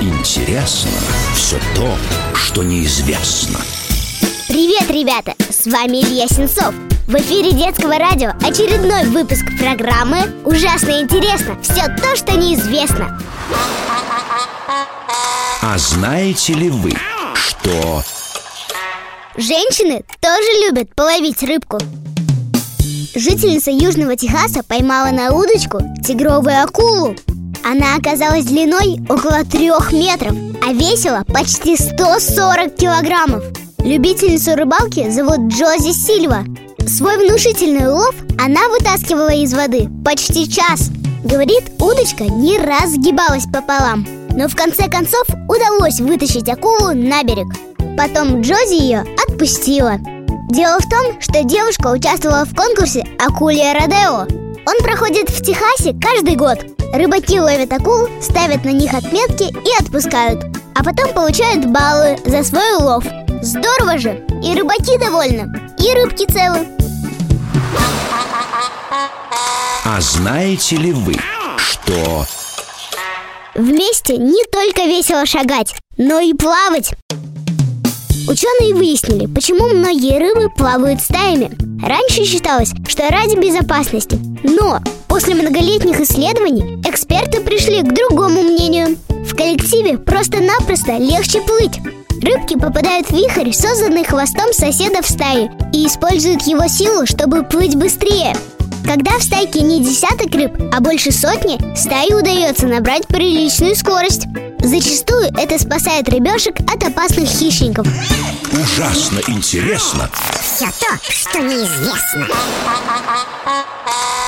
Интересно все то, что неизвестно. Привет, ребята! С вами Илья Сенцов. В эфире детского радио очередной выпуск программы «Ужасно интересно. Все то, что неизвестно». А знаете ли вы, что Женщины тоже любят половить рыбку. Жительница Южного Техаса поймала на удочку тигровую акулу. Она оказалась длиной около трех метров, а весила почти 140 килограммов. Любительницу рыбалки зовут Джози Сильва. Свой внушительный улов она вытаскивала из воды почти час. Говорит, удочка не раз сгибалась пополам. Но в конце концов удалось вытащить акулу на берег. Потом Джози ее отпустила. Дело в том, что девушка участвовала в конкурсе «Акулья Родео». Он проходит в Техасе каждый год. Рыбаки ловят акул, ставят на них отметки и отпускают. А потом получают баллы за свой улов. Здорово же! И рыбаки довольны, и рыбки целы. А знаете ли вы, что Вместе не только весело шагать, но и плавать. Ученые выяснили, почему многие рыбы плавают стаями. Раньше считалось, что ради безопасности. Но после многолетних исследований эксперты пришли к другому мнению. В коллективе просто-напросто легче плыть. Рыбки попадают в вихрь, созданный хвостом соседа в стае, и используют его силу, чтобы плыть быстрее. Когда в стайке не десяток рыб, а больше сотни, стае удается набрать приличную скорость. Зачастую это спасает рыбешек от опасных хищников. ужасно интересно? Все то, что неизвестно.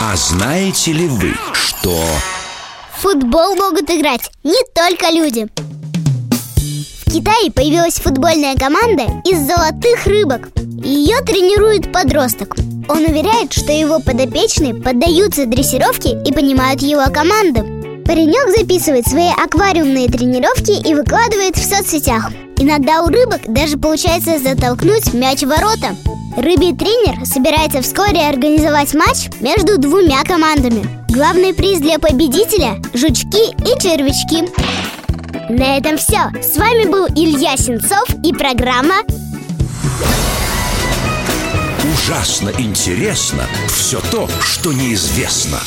А знаете ли вы, что В футбол могут играть не только люди. В Китае появилась футбольная команда из золотых рыбок. Ее тренирует подросток. Он уверяет, что его подопечные поддаются дрессировке и понимают его команду. Паренек записывает свои аквариумные тренировки и выкладывает в соцсетях. Иногда у рыбок даже получается затолкнуть мяч в ворота. Рыбий тренер собирается вскоре организовать матч между двумя командами. Главный приз для победителя – жучки и червячки. На этом все. С вами был Илья Сенцов и программа ужасно интересно все то, что неизвестно?